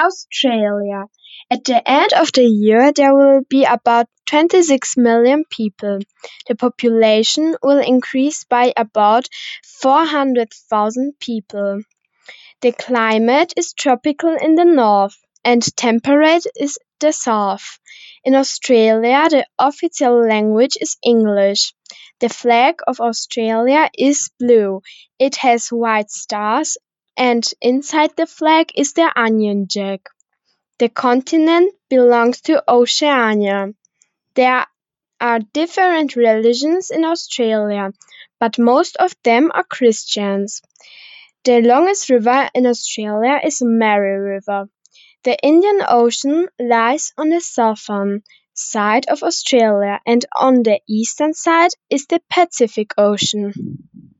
Australia. At the end of the year, there will be about 26 million people. The population will increase by about 400,000 people. The climate is tropical in the north and temperate in the south. In Australia, the official language is English. The flag of Australia is blue. It has white stars and inside the flag is the Union Jack. The continent belongs to Oceania. There are different religions in Australia, but most of them are Christians. The longest river in Australia is Murray River. The Indian Ocean lies on the southern side of Australia and on the eastern side is the Pacific Ocean.